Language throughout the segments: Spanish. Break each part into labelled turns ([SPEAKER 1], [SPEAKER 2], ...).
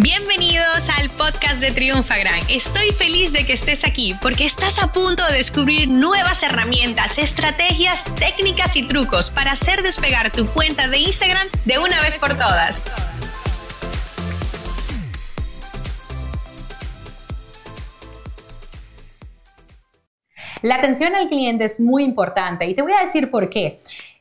[SPEAKER 1] Bienvenidos al podcast de Triunfagram. Estoy feliz de que estés aquí porque estás a punto de descubrir nuevas herramientas, estrategias, técnicas y trucos para hacer despegar tu cuenta de Instagram de una vez por todas. La atención al cliente es muy importante y te voy a decir por qué.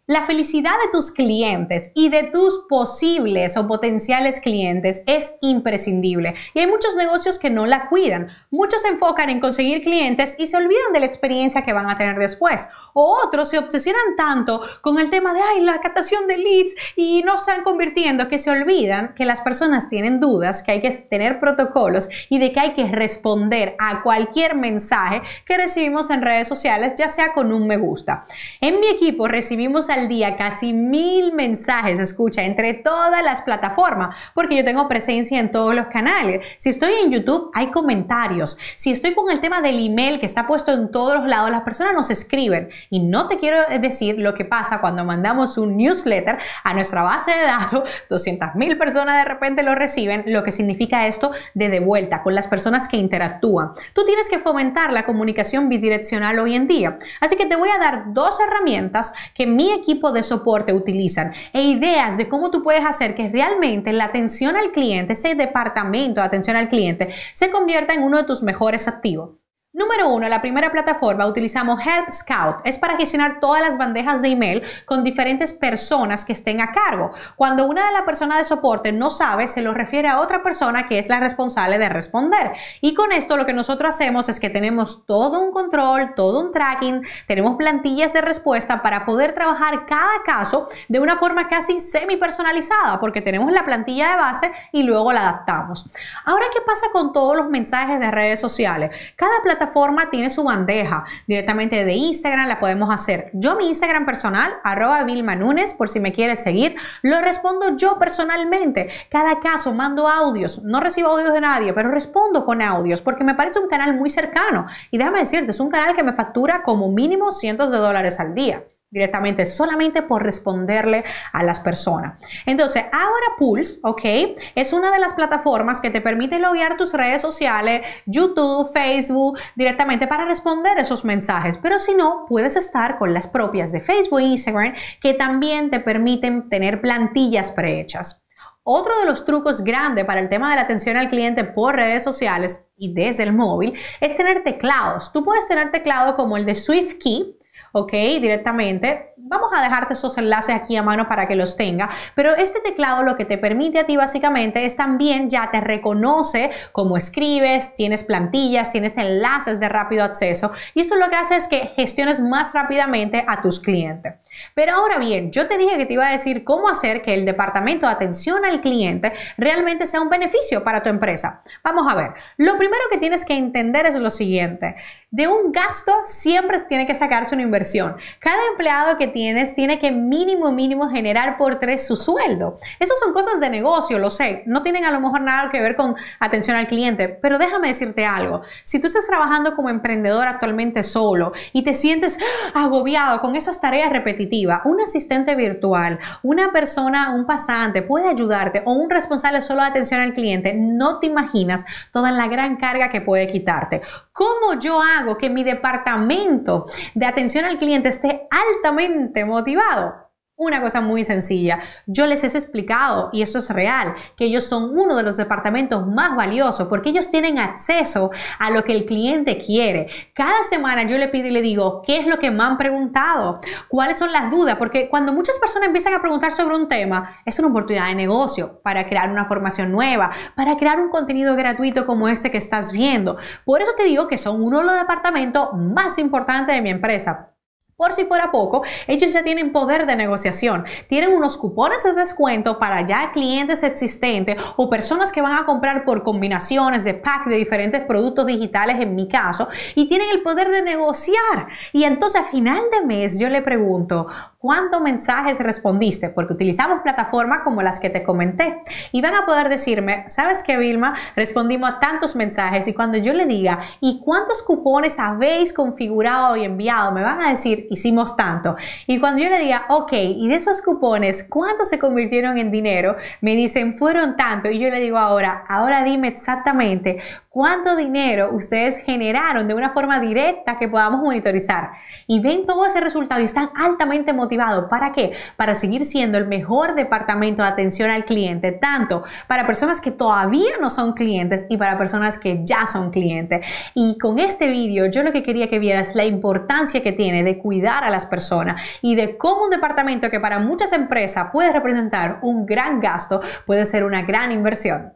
[SPEAKER 1] La felicidad de tus clientes y de tus posibles o potenciales clientes es imprescindible y hay muchos negocios que no la cuidan. Muchos se enfocan en conseguir clientes y se olvidan de la experiencia que van a tener después. O otros se obsesionan tanto con el tema de ay, la captación de leads y no están convirtiendo que se olvidan que las personas tienen dudas, que hay que tener protocolos y de que hay que responder a cualquier mensaje que recibimos en redes sociales, ya sea con un me gusta. En mi equipo recibimos a día casi mil mensajes, escucha, entre todas las plataformas, porque yo tengo presencia en todos los canales. Si estoy en YouTube, hay comentarios. Si estoy con el tema del email que está puesto en todos los lados, las personas nos escriben. Y no te quiero decir lo que pasa cuando mandamos un newsletter a nuestra base de datos, 200 mil personas de repente lo reciben, lo que significa esto de de vuelta con las personas que interactúan. Tú tienes que fomentar la comunicación bidireccional hoy en día. Así que te voy a dar dos herramientas que mi equipo equipo de soporte utilizan e ideas de cómo tú puedes hacer que realmente la atención al cliente, ese departamento de atención al cliente, se convierta en uno de tus mejores activos. Número uno, la primera plataforma utilizamos Help Scout. Es para gestionar todas las bandejas de email con diferentes personas que estén a cargo. Cuando una de las personas de soporte no sabe, se lo refiere a otra persona que es la responsable de responder. Y con esto lo que nosotros hacemos es que tenemos todo un control, todo un tracking, tenemos plantillas de respuesta para poder trabajar cada caso de una forma casi semi personalizada, porque tenemos la plantilla de base y luego la adaptamos. Ahora, ¿qué pasa con todos los mensajes de redes sociales? Cada plataforma forma tiene su bandeja directamente de Instagram, la podemos hacer. Yo mi Instagram personal, arroba Vilma Nunes, por si me quieres seguir, lo respondo yo personalmente. Cada caso mando audios, no recibo audios de nadie, pero respondo con audios porque me parece un canal muy cercano. Y déjame decirte, es un canal que me factura como mínimo cientos de dólares al día directamente solamente por responderle a las personas. Entonces, ahora Pulse, ¿ok? Es una de las plataformas que te permite loguear tus redes sociales, YouTube, Facebook, directamente para responder esos mensajes. Pero si no, puedes estar con las propias de Facebook e Instagram que también te permiten tener plantillas prehechas. Otro de los trucos grandes para el tema de la atención al cliente por redes sociales y desde el móvil es tener teclados. Tú puedes tener teclado como el de SwiftKey, ¿ok? Directamente. Vamos a dejarte esos enlaces aquí a mano para que los tenga, pero este teclado lo que te permite a ti básicamente es también ya te reconoce cómo escribes, tienes plantillas, tienes enlaces de rápido acceso y esto lo que hace es que gestiones más rápidamente a tus clientes. Pero ahora bien, yo te dije que te iba a decir cómo hacer que el departamento de atención al cliente realmente sea un beneficio para tu empresa. Vamos a ver, lo primero que tienes que entender es lo siguiente. De un gasto siempre tiene que sacarse una inversión. Cada empleado que tienes tiene que mínimo, mínimo generar por tres su sueldo. Esas son cosas de negocio, lo sé. No tienen a lo mejor nada que ver con atención al cliente, pero déjame decirte algo. Si tú estás trabajando como emprendedor actualmente solo y te sientes agobiado con esas tareas repetitivas, un asistente virtual, una persona, un pasante puede ayudarte o un responsable solo de atención al cliente, no te imaginas toda la gran carga que puede quitarte. ¿Cómo yo hago que mi departamento de atención al cliente esté altamente motivado? Una cosa muy sencilla, yo les he explicado, y eso es real, que ellos son uno de los departamentos más valiosos porque ellos tienen acceso a lo que el cliente quiere. Cada semana yo le pido y le digo, ¿qué es lo que me han preguntado? ¿Cuáles son las dudas? Porque cuando muchas personas empiezan a preguntar sobre un tema, es una oportunidad de negocio para crear una formación nueva, para crear un contenido gratuito como este que estás viendo. Por eso te digo que son uno de los departamentos más importantes de mi empresa. Por si fuera poco, ellos ya tienen poder de negociación. Tienen unos cupones de descuento para ya clientes existentes o personas que van a comprar por combinaciones de pack de diferentes productos digitales, en mi caso, y tienen el poder de negociar. Y entonces a final de mes yo le pregunto, ¿cuántos mensajes respondiste? Porque utilizamos plataformas como las que te comenté. Y van a poder decirme, ¿sabes qué, Vilma? Respondimos a tantos mensajes y cuando yo le diga, ¿y cuántos cupones habéis configurado y enviado? Me van a decir, hicimos tanto. Y cuando yo le diga, ok, y de esos cupones, ¿cuántos se convirtieron en dinero? Me dicen, fueron tanto. Y yo le digo ahora, ahora dime exactamente cuánto dinero ustedes generaron de una forma directa que podamos monitorizar. Y ven todo ese resultado y están altamente motivados. ¿Para qué? Para seguir siendo el mejor departamento de atención al cliente, tanto para personas que todavía no son clientes y para personas que ya son clientes. Y con este vídeo yo lo que quería que vieras la importancia que tiene de cuidar a las personas y de cómo un departamento que para muchas empresas puede representar un gran gasto puede ser una gran inversión.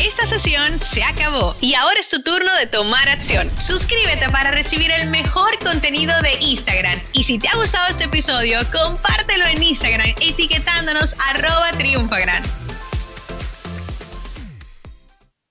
[SPEAKER 2] Esta sesión se acabó y ahora es tu turno de tomar acción. Suscríbete para recibir el mejor contenido de Instagram. Y si te ha gustado este episodio, compártelo en Instagram etiquetándonos arroba triunfagran.